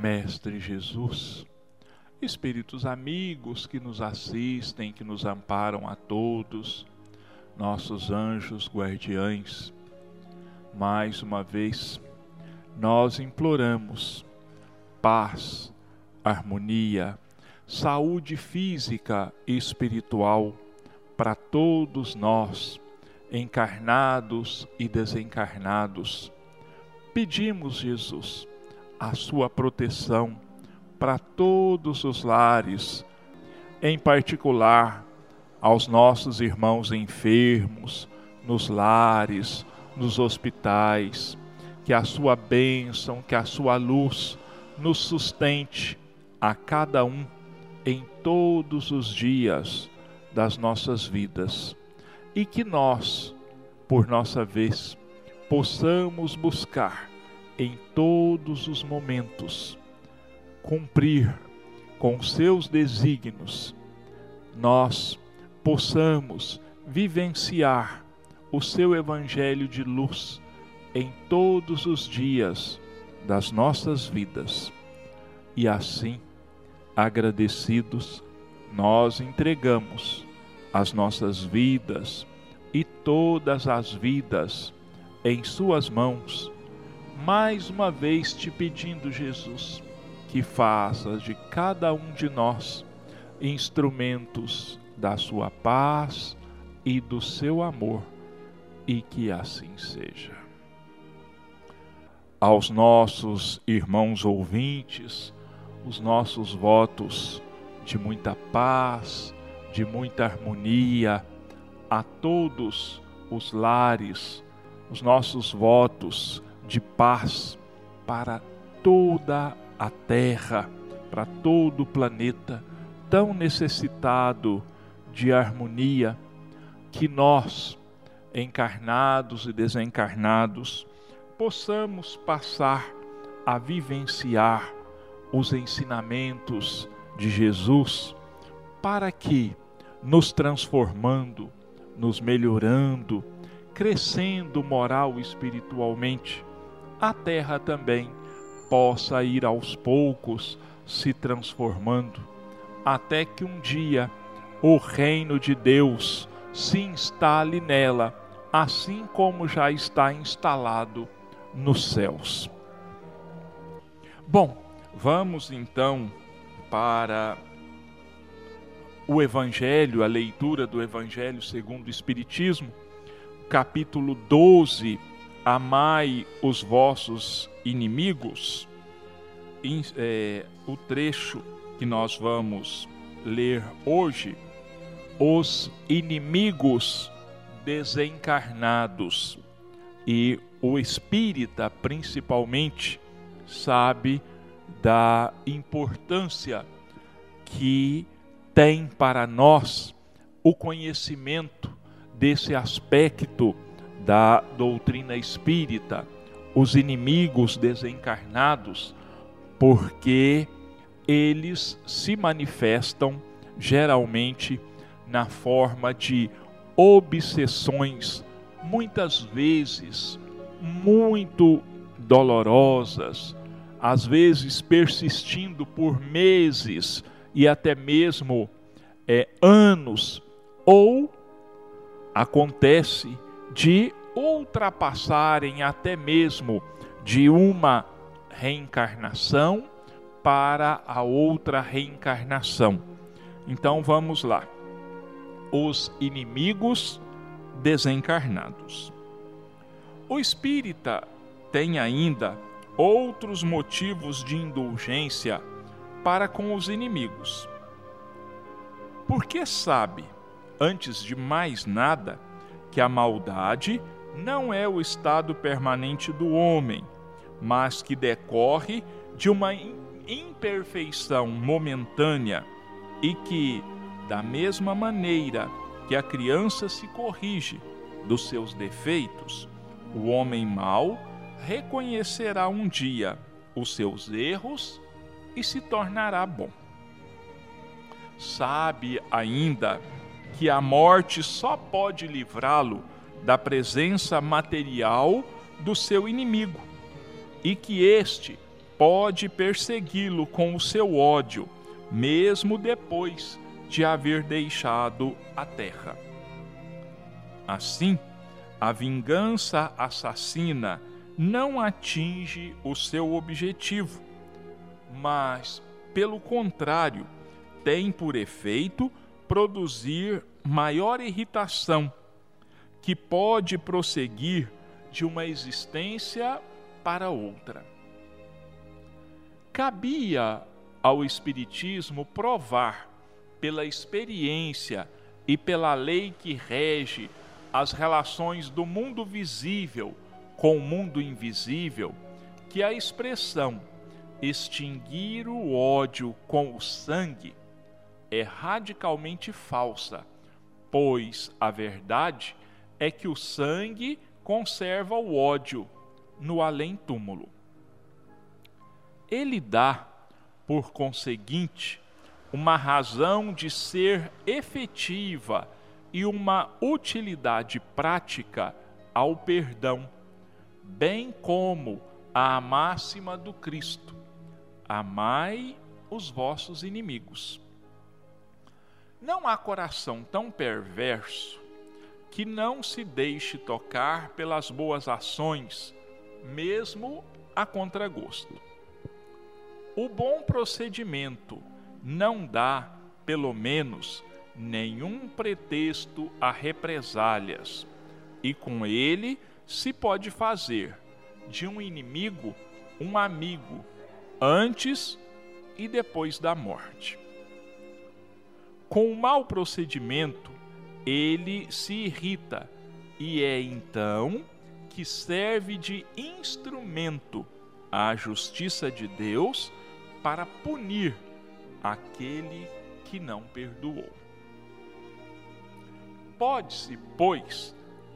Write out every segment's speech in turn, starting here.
Mestre Jesus, espíritos amigos que nos assistem, que nos amparam a todos, nossos anjos guardiães, mais uma vez nós imploramos paz, harmonia, saúde física e espiritual para todos nós, encarnados e desencarnados. Pedimos, Jesus, a sua proteção para todos os lares, em particular aos nossos irmãos enfermos, nos lares, nos hospitais, que a sua bênção, que a sua luz nos sustente a cada um em todos os dias das nossas vidas. E que nós, por nossa vez, possamos buscar em todos os momentos cumprir com seus desígnios, nós possamos vivenciar o seu evangelho de luz em todos os dias das nossas vidas. E assim, agradecidos, nós entregamos as nossas vidas e todas as vidas em Suas mãos, mais uma vez te pedindo, Jesus, que faças de cada um de nós instrumentos da Sua paz e do seu amor, e que assim seja. Aos nossos irmãos ouvintes, os nossos votos de muita paz, de muita harmonia a todos os lares, os nossos votos de paz para toda a terra, para todo o planeta tão necessitado de harmonia que nós, encarnados e desencarnados, possamos passar a vivenciar os ensinamentos de Jesus para que, nos transformando, nos melhorando, crescendo moral e espiritualmente, a terra também possa ir aos poucos se transformando, até que um dia o reino de Deus se instale nela, assim como já está instalado nos céus. Bom, vamos então para o Evangelho, a leitura do Evangelho segundo o Espiritismo, capítulo 12, Amai os vossos inimigos, é, o trecho que nós vamos ler hoje, os inimigos desencarnados. E o espírita, principalmente, sabe da importância que tem para nós o conhecimento desse aspecto da doutrina espírita, os inimigos desencarnados, porque eles se manifestam geralmente na forma de obsessões, muitas vezes muito dolorosas, às vezes persistindo por meses e até mesmo é, anos, ou acontece de ultrapassarem até mesmo de uma reencarnação para a outra reencarnação. Então vamos lá. Os inimigos desencarnados. O espírita tem ainda outros motivos de indulgência para com os inimigos. Porque sabe, antes de mais nada, que a maldade não é o estado permanente do homem, mas que decorre de uma imperfeição momentânea e que, da mesma maneira que a criança se corrige dos seus defeitos, o homem mau reconhecerá um dia os seus erros e se tornará bom. Sabe ainda que a morte só pode livrá-lo da presença material do seu inimigo e que este pode persegui-lo com o seu ódio, mesmo depois de haver deixado a terra. Assim, a vingança assassina não atinge o seu objetivo, mas, pelo contrário, tem por efeito produzir maior irritação, que pode prosseguir de uma existência para outra. Cabia ao Espiritismo provar, pela experiência e pela lei que rege as relações do mundo visível com o mundo invisível, que a expressão extinguir o ódio com o sangue é radicalmente falsa, pois a verdade é que o sangue conserva o ódio no além-túmulo. Ele dá, por conseguinte, uma razão de ser efetiva e uma utilidade prática ao perdão, bem como a máxima do Cristo: amai os vossos inimigos. Não há coração tão perverso que não se deixe tocar pelas boas ações, mesmo a contragosto. O bom procedimento não dá, pelo menos, nenhum pretexto a represálias, e com ele se pode fazer de um inimigo um amigo antes e depois da morte. Com o mau procedimento, ele se irrita e é então que serve de instrumento à justiça de Deus para punir aquele que não perdoou. Pode-se, pois,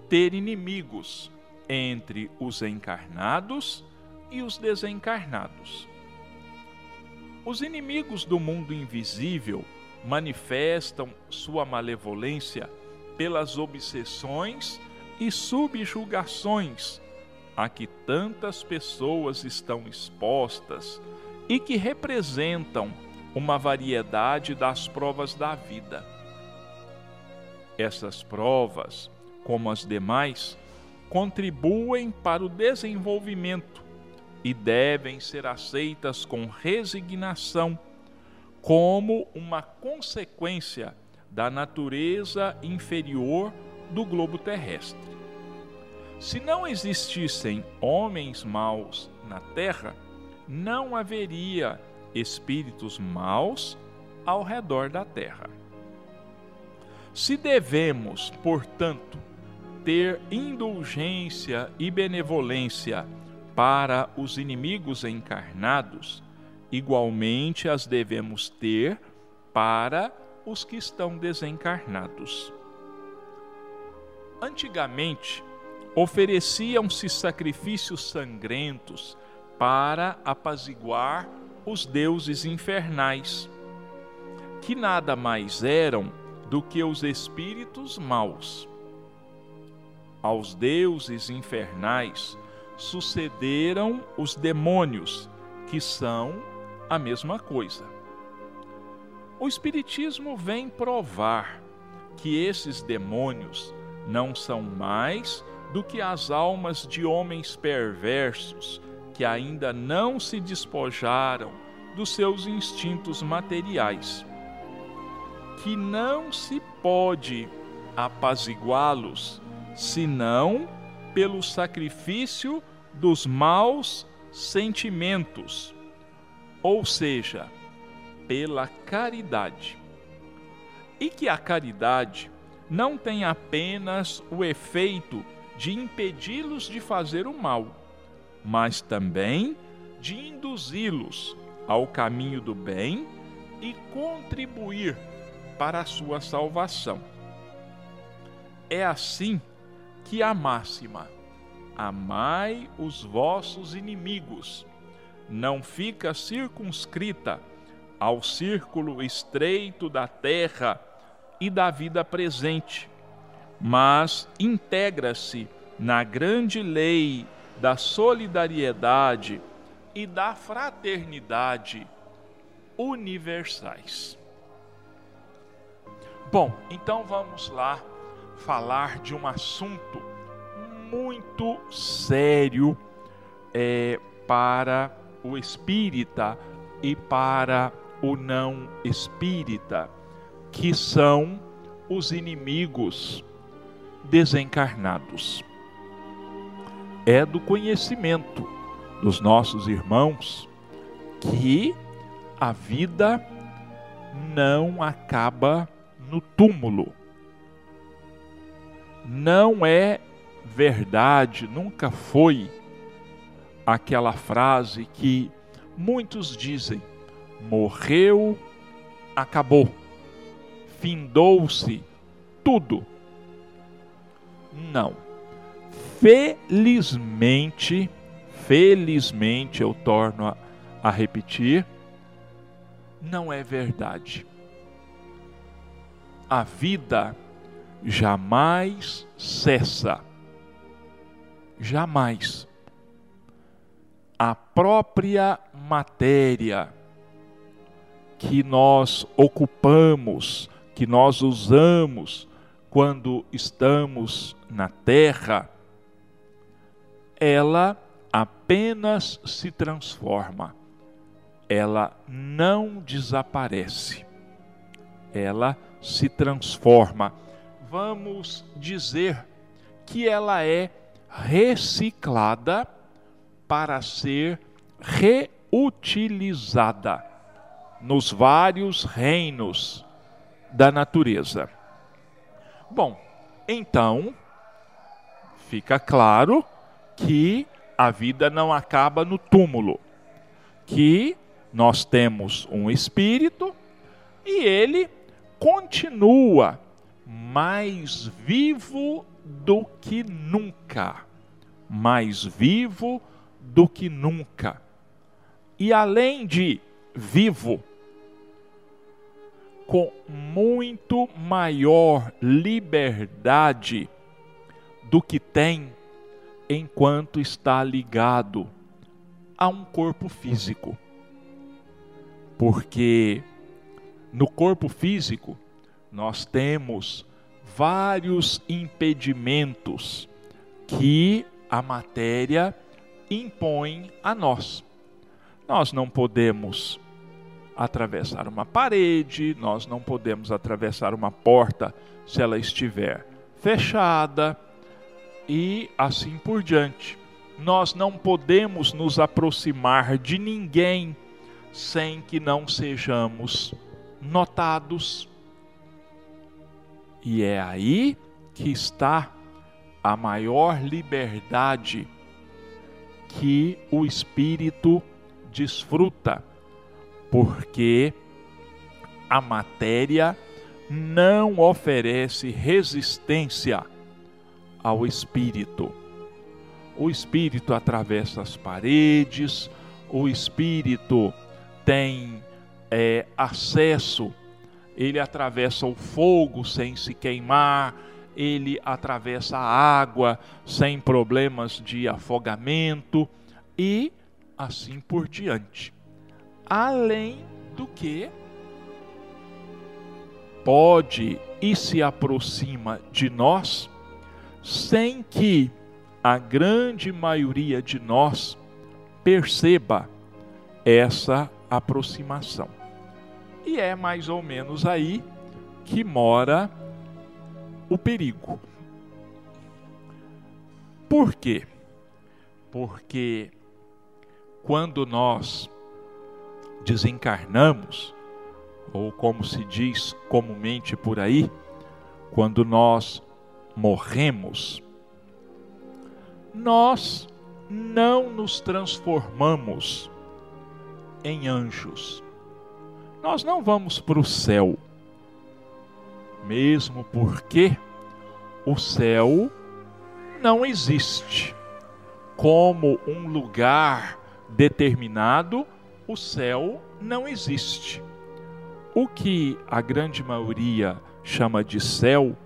ter inimigos entre os encarnados e os desencarnados. Os inimigos do mundo invisível manifestam sua malevolência pelas obsessões e subjugações a que tantas pessoas estão expostas e que representam uma variedade das provas da vida. Essas provas, como as demais, contribuem para o desenvolvimento e devem ser aceitas com resignação, como uma consequência da natureza inferior do globo terrestre. Se não existissem homens maus na terra, não haveria espíritos maus ao redor da terra. Se devemos, portanto, ter indulgência e benevolência para os inimigos encarnados, igualmente as devemos ter para os que estão desencarnados. Antigamente, ofereciam-se sacrifícios sangrentos para apaziguar os deuses infernais, que nada mais eram do que os espíritos maus. Aos deuses infernais sucederam os demônios, que são a mesma coisa. O Espiritismo vem provar que esses demônios não são mais do que as almas de homens perversos que ainda não se despojaram dos seus instintos materiais, que não se pode apaziguá-los senão pelo sacrifício dos maus sentimentos, ou seja, pela caridade. E que a caridade não tem apenas o efeito de impedi-los de fazer o mal, mas também de induzi-los ao caminho do bem e contribuir para a sua salvação. É assim que a máxima Amai os vossos inimigos não fica circunscrita ao círculo estreito da terra e da vida presente, mas integra-se na grande lei da solidariedade e da fraternidade universais. Bom, então vamos lá falar de um assunto muito sério é, para o espírita e para o não espírita, que são os inimigos desencarnados. É do conhecimento dos nossos irmãos que a vida não acaba no túmulo. Não é verdade, nunca foi aquela frase que muitos dizem: morreu, acabou, findou-se tudo. Não. Felizmente, felizmente eu torno a, a repetir, não é verdade. A vida jamais cessa. Jamais. A própria matéria que nós ocupamos, que nós usamos quando estamos na terra, ela apenas se transforma, ela não desaparece, ela se transforma. Vamos dizer que ela é reciclada para ser reutilizada nos vários reinos da natureza. Bom, então fica claro que a vida não acaba no túmulo, que nós temos um espírito e ele continua mais vivo do que nunca, mais vivo do que nunca. E além de vivo, com muito maior liberdade do que tem enquanto está ligado a um corpo físico. Porque no corpo físico nós temos vários impedimentos que a matéria impõe a nós. Nós não podemos atravessar uma parede, nós não podemos atravessar uma porta se ela estiver fechada e assim por diante. Nós não podemos nos aproximar de ninguém sem que não sejamos notados. E é aí que está a maior liberdade que o espírito desfruta porque a matéria não oferece resistência ao espírito. O espírito atravessa as paredes, o espírito tem é, acesso, ele atravessa o fogo sem se queimar, ele atravessa a água sem problemas de afogamento e assim por diante além do que pode e se aproxima de nós sem que a grande maioria de nós perceba essa aproximação. E é mais ou menos aí que mora o perigo. Por quê? Porque quando nós desencarnamos, ou como se diz comumente por aí, quando nós morremos, nós não nos transformamos em anjos. Nós não vamos para o céu, mesmo porque o céu não existe como um lugar determinado o céu não existe. O que a grande maioria chama de céu,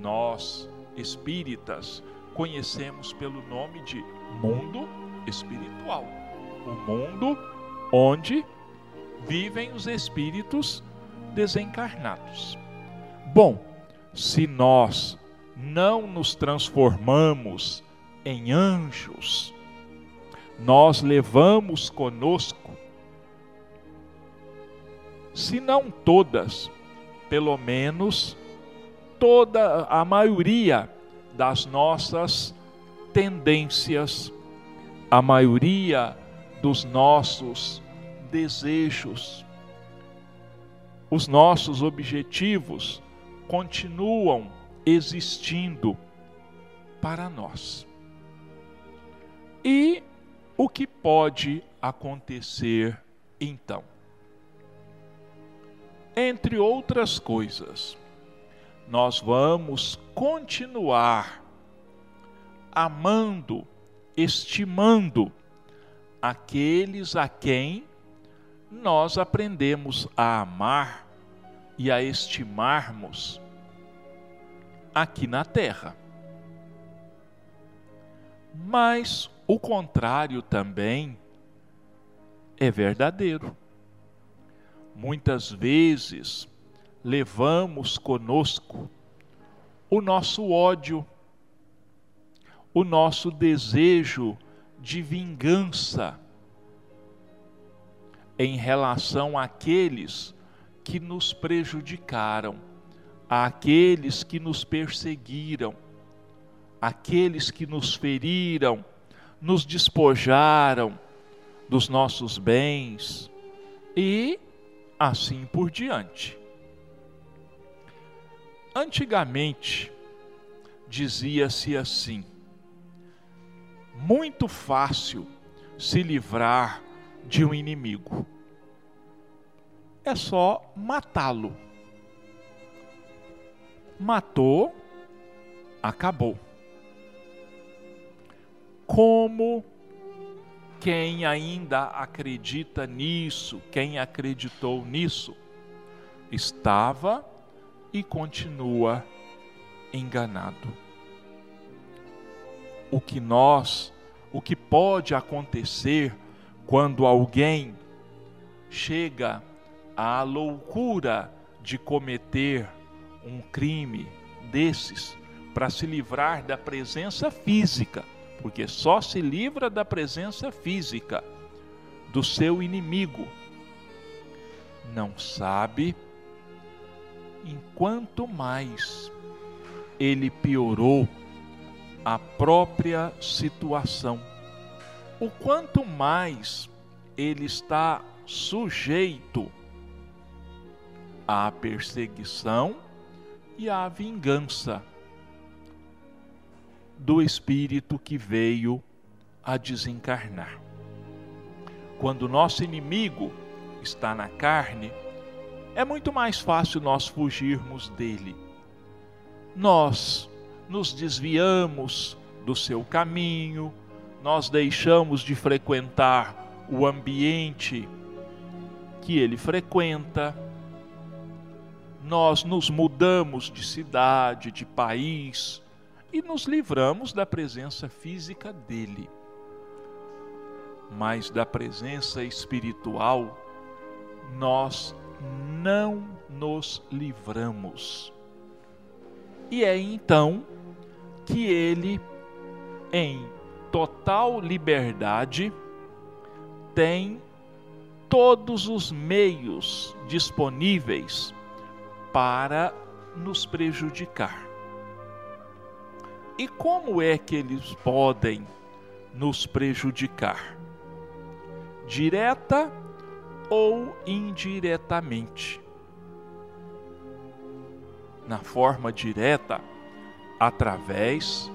nós espíritas conhecemos pelo nome de mundo espiritual. o mundo onde vivem os espíritos desencarnados. Bom, se nós não nos transformamos em anjos, nós levamos conosco, se não todas, pelo menos toda a maioria das nossas tendências, a maioria dos nossos desejos, os nossos objetivos continuam existindo para nós. E o que pode acontecer então? Entre outras coisas, nós vamos continuar amando, estimando aqueles a quem nós aprendemos a amar e a estimarmos aqui na terra. Mas o contrário também é verdadeiro. Muitas vezes levamos conosco o nosso ódio, o nosso desejo de vingança em relação àqueles que nos prejudicaram, àqueles que nos perseguiram, àqueles que nos feriram, nos despojaram dos nossos bens e assim por diante. Antigamente, dizia-se assim: muito fácil se livrar de um inimigo. É só matá-lo. Matou, acabou. Como quem ainda acredita nisso, quem acreditou nisso, estava e continua enganado. O que nós, o que pode acontecer quando alguém chega à loucura de cometer um crime desses para se livrar da presença física, porque só se livra da presença física do seu inimigo. Não sabe enquanto mais ele piorou a própria situação, o quanto mais ele está sujeito à perseguição e à vingança do espírito que veio a desencarnar. Quando nosso inimigo está na carne, é muito mais fácil nós fugirmos dele. Nós nos desviamos do seu caminho, nós deixamos de frequentar o ambiente que ele frequenta, nós nos mudamos de cidade, de país e nos livramos da presença física dele. Mas da presença espiritual, nós não nos livramos. E é então que ele, em total liberdade, tem todos os meios disponíveis para nos prejudicar. E como é que eles podem nos prejudicar? Direta ou indiretamente. Na forma direta, através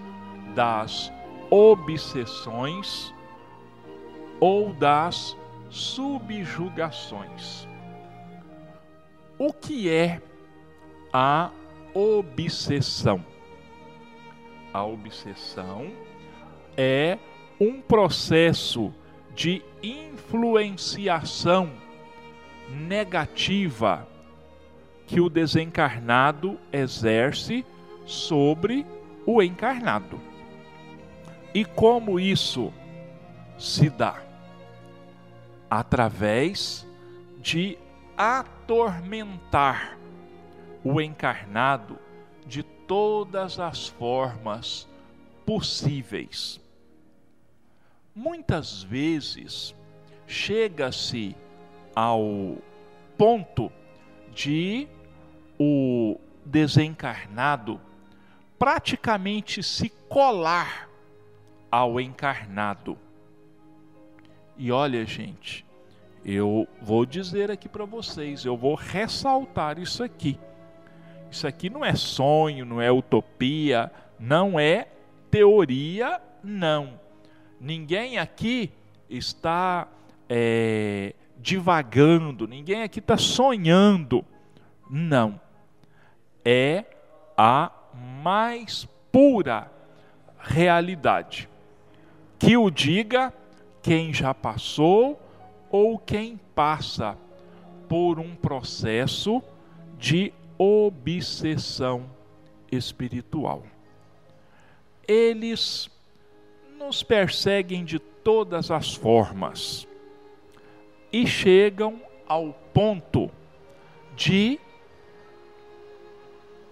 das obsessões ou das subjugações. O que é a obsessão? A obsessão é um processo de influenciação negativa que o desencarnado exerce sobre o encarnado. E como isso se dá? através de atormentar o encarnado de todas as formas possíveis. Muitas vezes chega-se ao ponto de o desencarnado praticamente se colar ao encarnado. E olha, gente, eu vou dizer aqui para vocês, eu vou ressaltar isso aqui. Isso aqui não é sonho, não é utopia, não é teoria, não. Ninguém aqui está é, divagando, ninguém aqui está sonhando. Não. É a mais pura realidade. Que o diga quem já passou ou quem passa por um processo de obsessão espiritual. Eles nos perseguem de todas as formas e chegam ao ponto de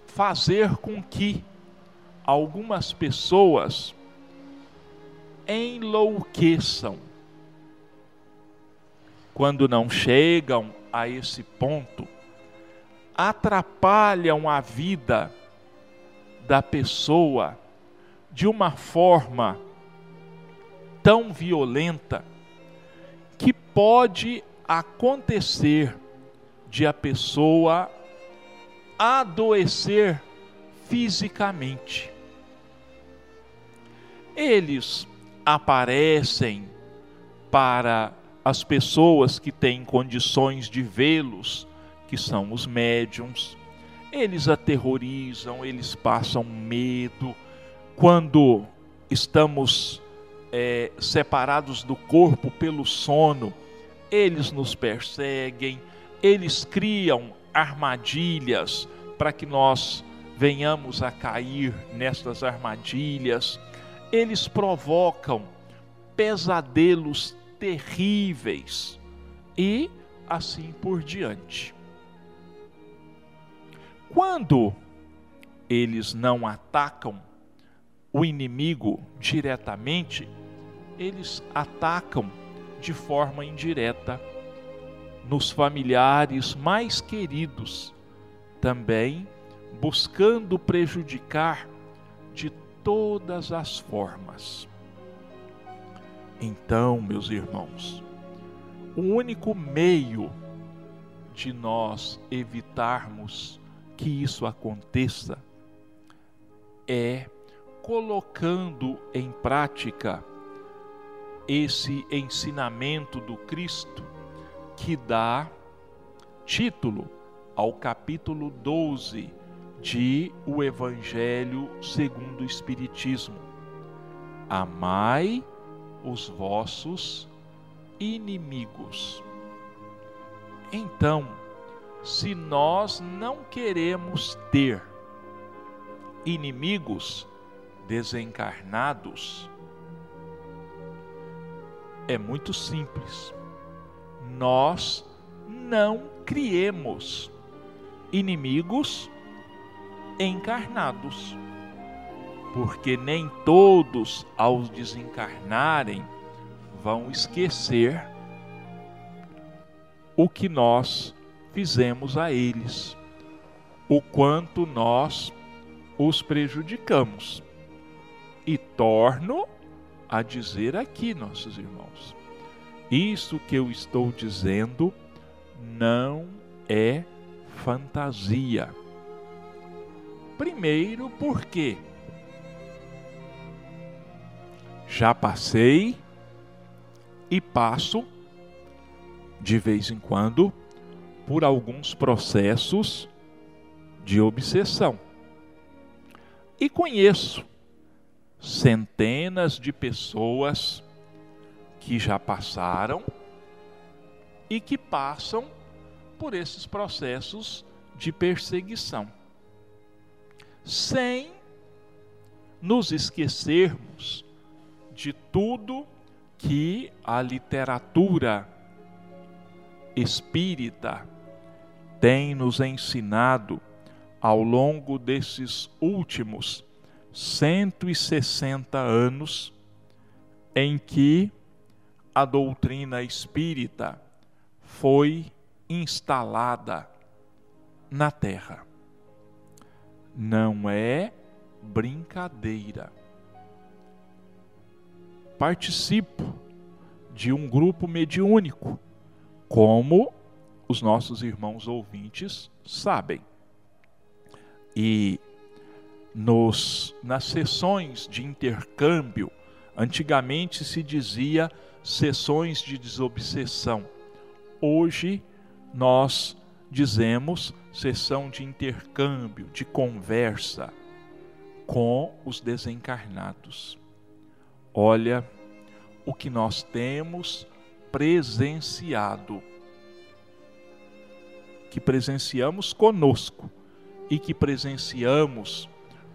fazer com que algumas pessoas enlouqueçam. Quando não chegam a esse ponto, atrapalham a vida da pessoa de uma forma tão violenta que pode acontecer de a pessoa adoecer fisicamente. Eles aparecem para as pessoas que têm condições de vê-los, que são os médiums. Eles aterrorizam, eles passam medo. Quando estamos é, separados do corpo pelo sono, eles nos perseguem, eles criam armadilhas para que nós venhamos a cair nestas armadilhas. Eles provocam pesadelos terríveis e assim por diante. Quando eles não atacam o inimigo diretamente, eles atacam de forma indireta nos familiares mais queridos, também buscando prejudicar de todas as formas. Então, meus irmãos, o único meio de nós evitarmos que isso aconteça é colocando em prática esse ensinamento do Cristo que dá título ao capítulo 12 de O Evangelho segundo o Espiritismo. Amai os vossos inimigos. Então, se nós não queremos ter inimigos desencarnados, é muito simples. Nós não criemos inimigos encarnados, porque nem todos, ao desencarnarem, vão esquecer o que nós fizemos a eles, o quanto nós os prejudicamos. E torno a dizer aqui, nossos irmãos, isso que eu estou dizendo não é fantasia. Primeiro, porque já passei e passo de vez em quando por alguns processos de obsessão. E conheço centenas de pessoas que já passaram e que passam por esses processos de perseguição. Sem nos esquecermos de tudo que a literatura espírita tem nos ensinado ao longo desses últimos 160 anos em que a doutrina espírita foi instalada na Terra. Não é brincadeira. Participo de um grupo mediúnico, como os nossos irmãos ouvintes sabem. E nos nas sessões de intercâmbio, antigamente se dizia sessões de desobsessão. Hoje nós dizemos sessão de intercâmbio, de conversa com os desencarnados. Olha o que nós temos presenciado, que presenciamos conosco e que presenciamos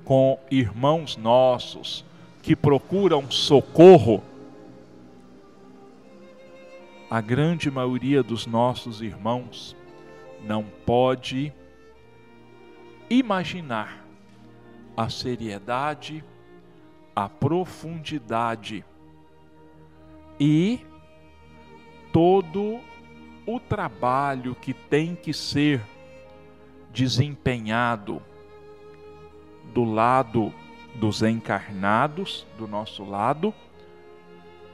com irmãos nossos que procuram socorro. A grande maioria dos nossos irmãos não pode imaginar a seriedade, a profundidade e todo o trabalho que tem que ser desempenhado do lado dos encarnados, do nosso lado,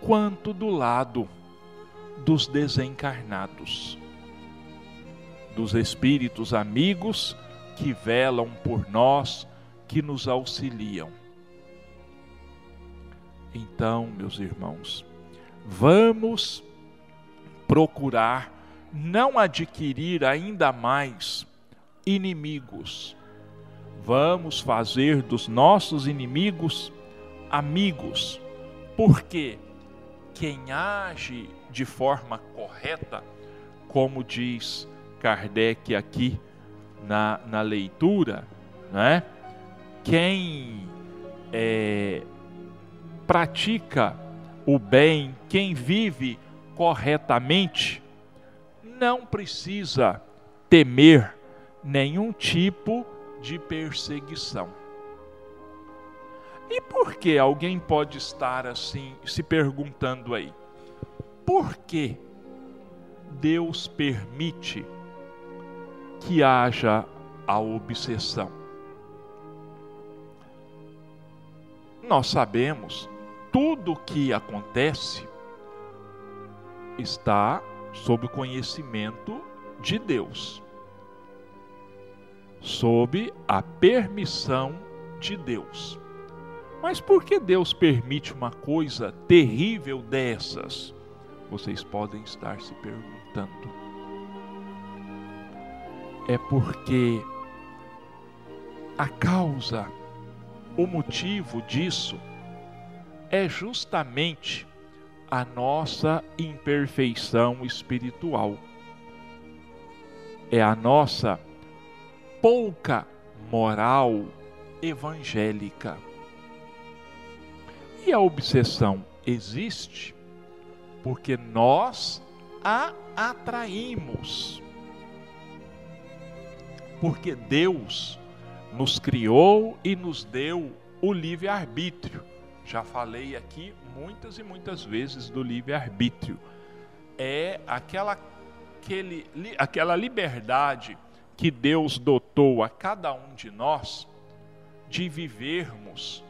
quanto do lado dos desencarnados, dos espíritos amigos que velam por nós, que nos auxiliam. Então, meus irmãos, vamos procurar não adquirir ainda mais inimigos. Vamos fazer dos nossos inimigos amigos, porque quem age de forma correta, como diz Kardec aqui na, na leitura, né? quem é, pratica o bem, quem vive corretamente, não precisa temer nenhum tipo de perseguição. E por que alguém pode estar assim se perguntando aí? Por que Deus permite que haja a obsessão? Nós sabemos tudo o que acontece está sob o conhecimento de Deus, sob a permissão de Deus. Mas por que Deus permite uma coisa terrível dessas? Vocês podem estar se perguntando. É porque a causa, o motivo disso é justamente a nossa imperfeição espiritual. É a nossa pouca moral evangélica. E a obsessão existe porque nós a atraímos. Porque Deus nos criou e nos deu o livre-arbítrio. Já falei aqui muitas e muitas vezes do livre-arbítrio. É aquela, aquele, aquela liberdade que Deus dotou a cada um de nós de vivermos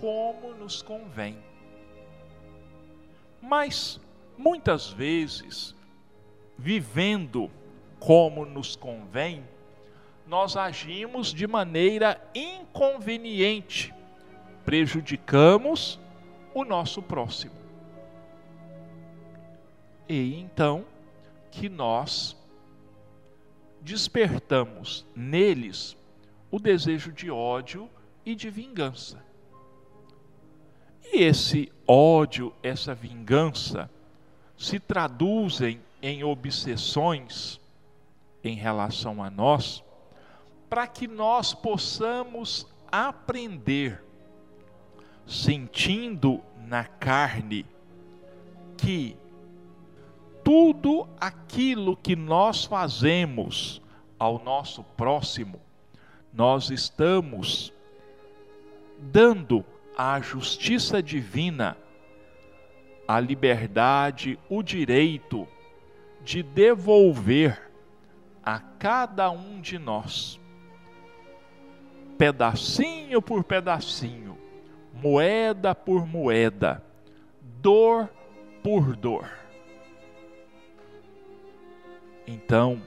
como nos convém. Mas muitas vezes, vivendo como nos convém, nós agimos de maneira inconveniente, prejudicamos o nosso próximo. E então que nós despertamos neles o desejo de ódio e de vingança. E esse ódio, essa vingança, se traduzem em obsessões em relação a nós, para que nós possamos aprender, sentindo na carne, que tudo aquilo que nós fazemos ao nosso próximo, nós estamos dando à justiça divina a liberdade, o direito de devolver a cada um de nós, pedacinho por pedacinho, moeda por moeda, dor por dor. Então,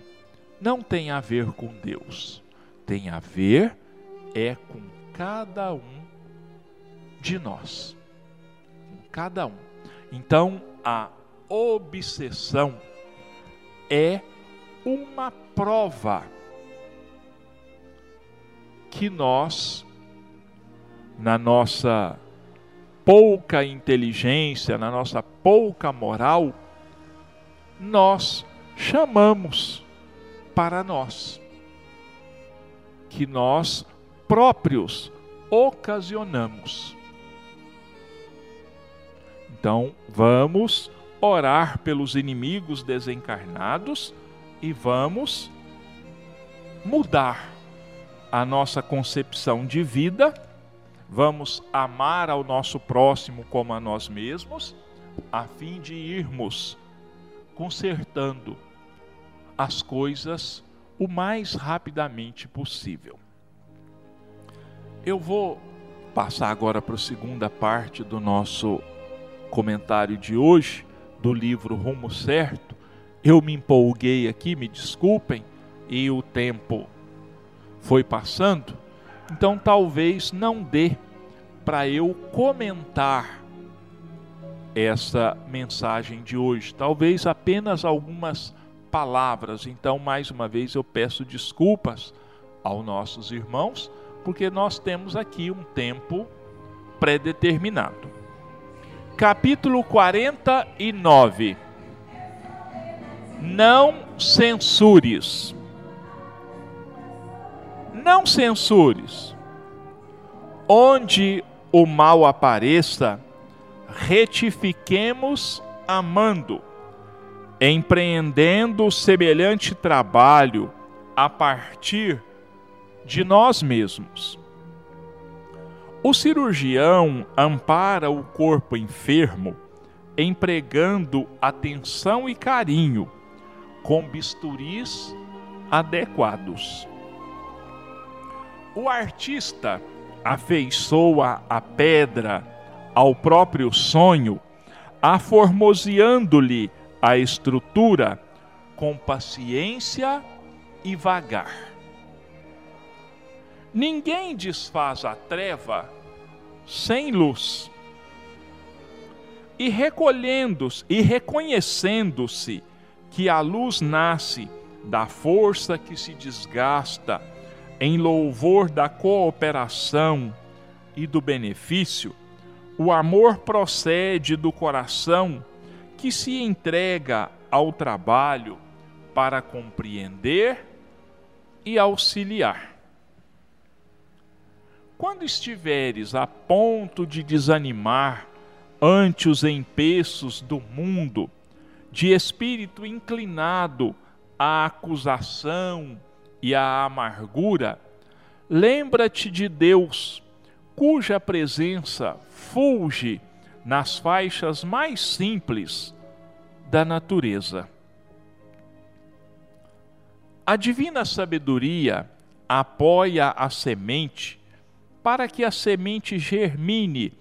não tem a ver com Deus, tem a ver é com cada um de nós. Com cada um. Então, a obsessão é uma prova que nós, na nossa pouca inteligência, na nossa pouca moral, nós chamamos para nós, que nós próprios ocasionamos. Então, vamos orar pelos inimigos desencarnados e vamos mudar a nossa concepção de vida, vamos amar ao nosso próximo como a nós mesmos, a fim de irmos consertando as coisas o mais rapidamente possível. Eu vou passar agora para a segunda parte do nosso comentário de hoje, do livro Rumo Certo. Eu me empolguei aqui, me desculpem, e o tempo foi passando, então talvez não dê para eu comentar essa mensagem de hoje, talvez apenas algumas palavras. Então, mais uma vez, eu peço desculpas aos nossos irmãos, porque nós temos aqui um tempo pré-determinado capítulo 49. Não censures. Não censures. Onde o mal apareça, retifiquemos amando, empreendendo semelhante trabalho a partir de nós mesmos o cirurgião ampara o corpo enfermo, empregando atenção e carinho, com bisturis adequados. O artista afeiçoa a pedra ao próprio sonho, aformoseando-lhe a estrutura com paciência e vagar. Ninguém desfaz a treva sem luz. E recolhendo-se e reconhecendo-se que a luz nasce da força que se desgasta em louvor da cooperação e do benefício, o amor procede do coração que se entrega ao trabalho para compreender e auxiliar. Quando estiveres a ponto de desanimar ante os empeços do mundo, de espírito inclinado à acusação e à amargura, lembra-te de Deus, cuja presença fulge nas faixas mais simples da natureza. A divina sabedoria apoia a semente para que a semente germine,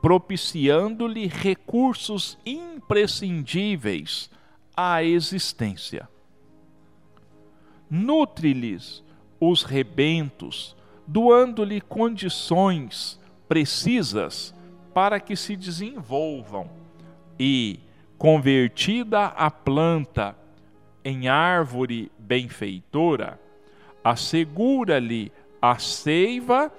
propiciando-lhe recursos imprescindíveis à existência. Nutre-lhes os rebentos, doando-lhe condições precisas para que se desenvolvam e, convertida a planta em árvore benfeitora, assegura-lhe a seiva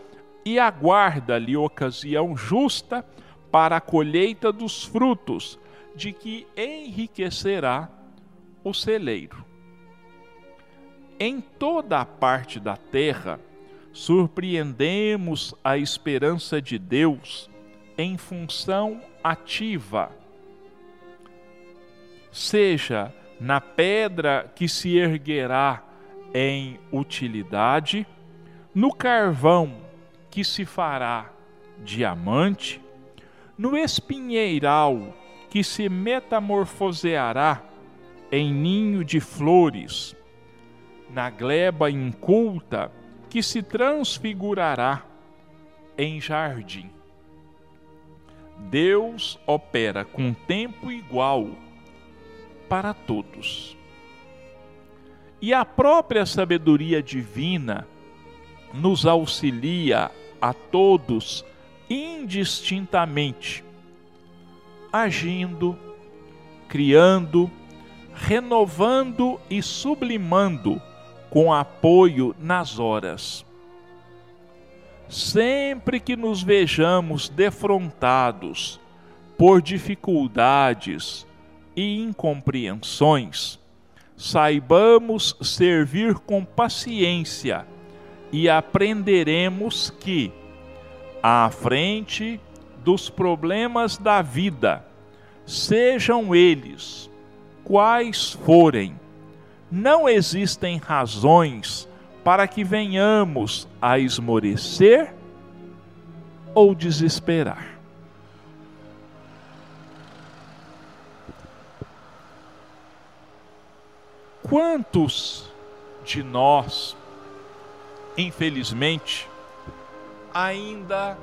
e aguarda-lhe ocasião justa para a colheita dos frutos, de que enriquecerá o celeiro. Em toda a parte da terra, surpreendemos a esperança de Deus em função ativa. seja na pedra que se erguerá em utilidade, no carvão que se fará diamante, no espinheiral que se metamorfoseará em ninho de flores, na gleba inculta que se transfigurará em jardim. Deus opera com tempo igual para todos. E a própria sabedoria divina nos auxilia a todos indistintamente, agindo, criando, renovando e sublimando com apoio nas horas. Sempre que nos vejamos defrontados por dificuldades e incompreensões, saibamos servir com paciência e aprenderemos que, à frente dos problemas da vida, sejam eles quais forem, não existem razões para que venhamos a esmorecer ou desesperar. Quantos de nós, infelizmente, ainda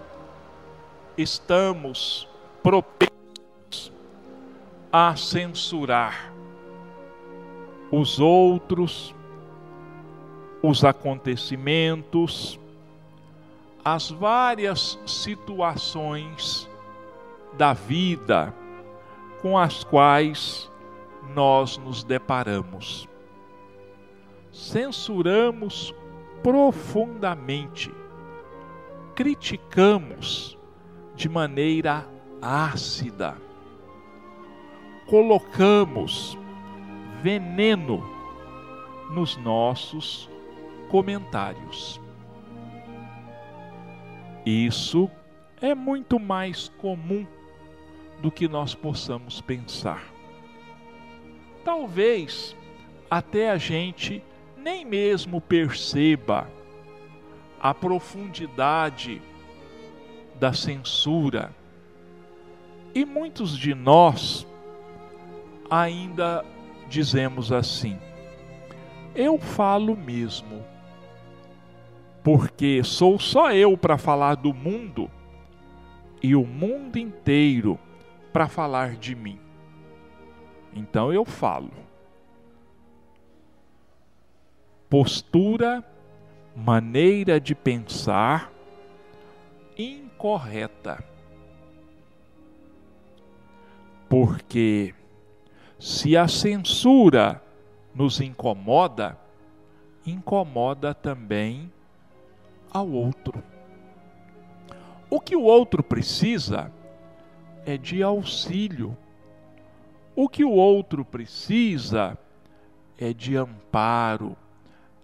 estamos propensos a censurar os outros, os acontecimentos, as várias situações da vida com as quais nós nos deparamos. Censuramos profundamente, criticamos de maneira ácida, colocamos veneno nos nossos comentários. Isso é muito mais comum do que nós possamos pensar. Talvez até a gente nem mesmo perceba a profundidade da censura. E muitos de nós ainda dizemos assim: Eu falo mesmo, porque sou só eu para falar do mundo e o mundo inteiro para falar de mim. Então eu falo. Postura, maneira de pensar incorreta. Porque se a censura nos incomoda, incomoda também ao outro. O que o outro precisa é de auxílio. O que o outro precisa é de amparo,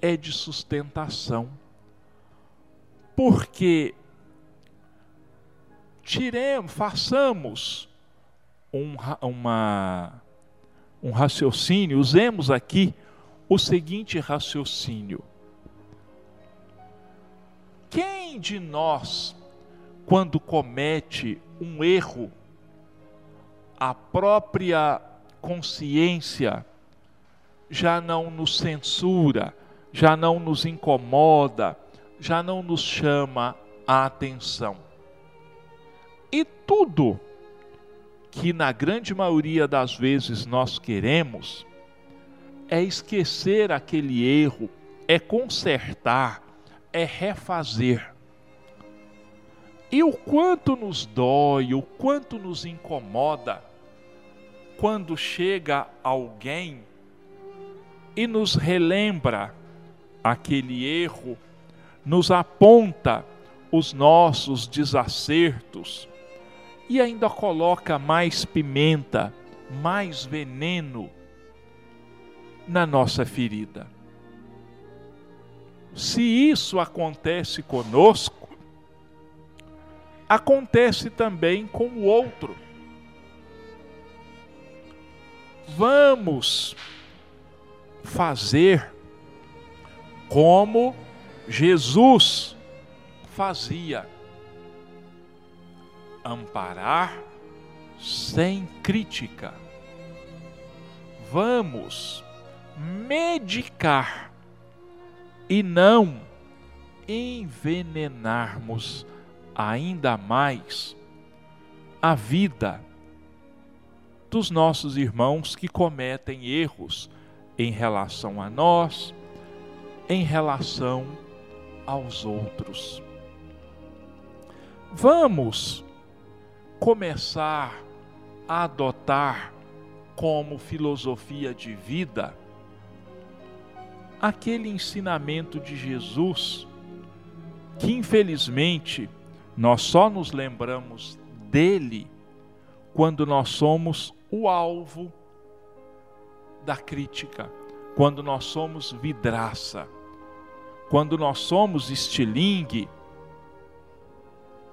é de sustentação. Porque tiremos, façamos um, uma um raciocínio, usemos aqui o seguinte raciocínio: quem de nós, quando comete um erro, a própria consciência já não nos censura, já não nos incomoda, já não nos chama a atenção? E tudo que na grande maioria das vezes nós queremos é esquecer aquele erro, é consertar, é refazer. E o quanto nos dói, o quanto nos incomoda quando chega alguém e nos relembra aquele erro, nos aponta os nossos desacertos e ainda coloca mais pimenta, mais veneno na nossa ferida. Se isso acontece conosco, acontece também com o outro. vamos fazer como Jesus fazia: amparar sem crítica. Vamos medicar e não envenenarmos ainda mais a vida dos nossos irmãos que cometem erros em relação a nós, em relação aos outros. Vamos começar a adotar como filosofia de vida aquele ensinamento de Jesus que infelizmente nós só nos lembramos dele quando nós somos o alvo da crítica, quando nós somos vidraça, quando nós somos estilingue,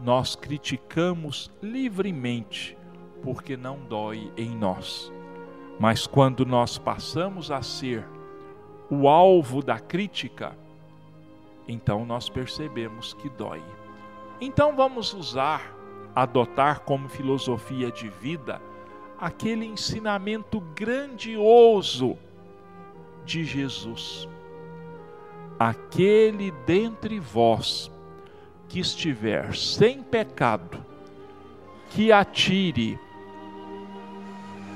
nós criticamos livremente, porque não dói em nós. Mas quando nós passamos a ser o alvo da crítica, então nós percebemos que dói. Então vamos usar, adotar como filosofia de vida aquele ensinamento grandioso de Jesus. Aquele dentre vós que estiver sem pecado, que atire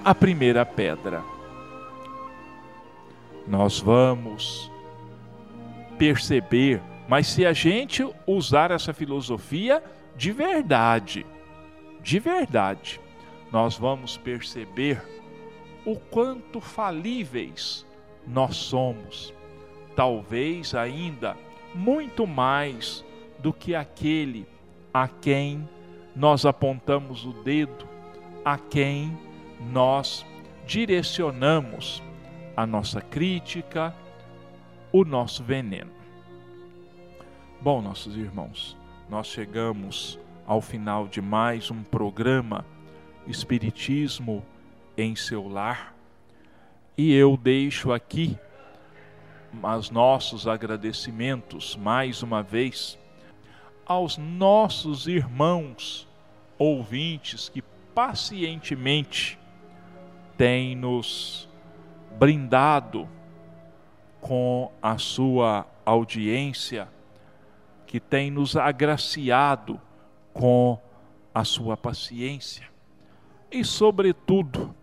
a primeira pedra nós vamos perceber, mas se a gente usar essa filosofia de verdade, de verdade, nós vamos perceber o quanto falíveis nós somos. Talvez ainda muito mais do que aquele a quem nós apontamos o dedo, a quem nós direcionamos a nossa crítica, o nosso veneno. Bom, nossos irmãos, nós chegamos ao final de mais um programa Espiritismo em seu lar e eu deixo aqui os nossos agradecimentos mais uma vez aos nossos irmãos ouvintes que pacientemente têm nos brindado com a sua audiência, que tem nos agraciado com a sua paciência. E, sobretudo,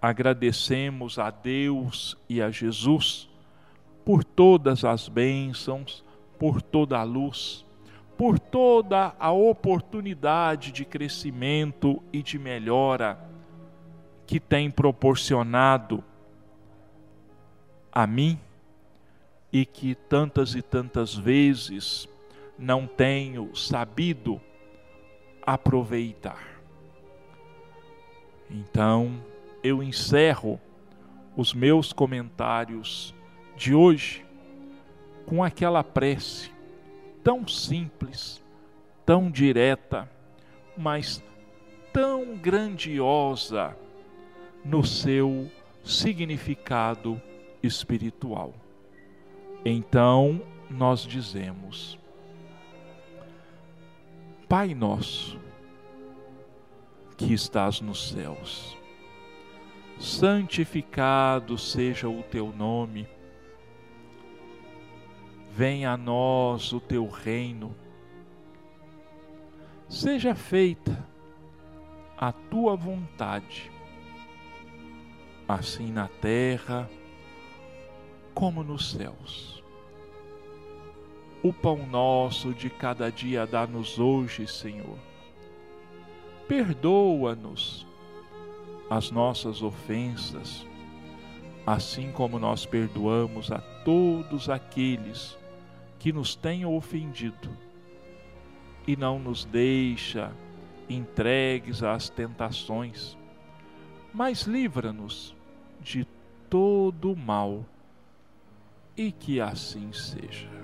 agradecemos a Deus e a Jesus por todas as bênçãos, por toda a luz, por toda a oportunidade de crescimento e de melhora que tem proporcionado a mim e que tantas e tantas vezes não tenho sabido aproveitar. Então, eu encerro os meus comentários de hoje com aquela prece tão simples, tão direta, mas tão grandiosa no seu significado espiritual. Então nós dizemos: Pai nosso, que estás nos céus, santificado seja o teu nome, venha a nós o teu reino, seja feita a tua vontade, assim na terra como nos céus. O pão nosso de cada dia dá-nos hoje, Senhor. Perdoa-nos as nossas ofensas, assim como nós perdoamos a todos aqueles que nos tenham ofendido. E não nos deixa entregues às tentações, mas livra-nos de todo o mal e que assim seja.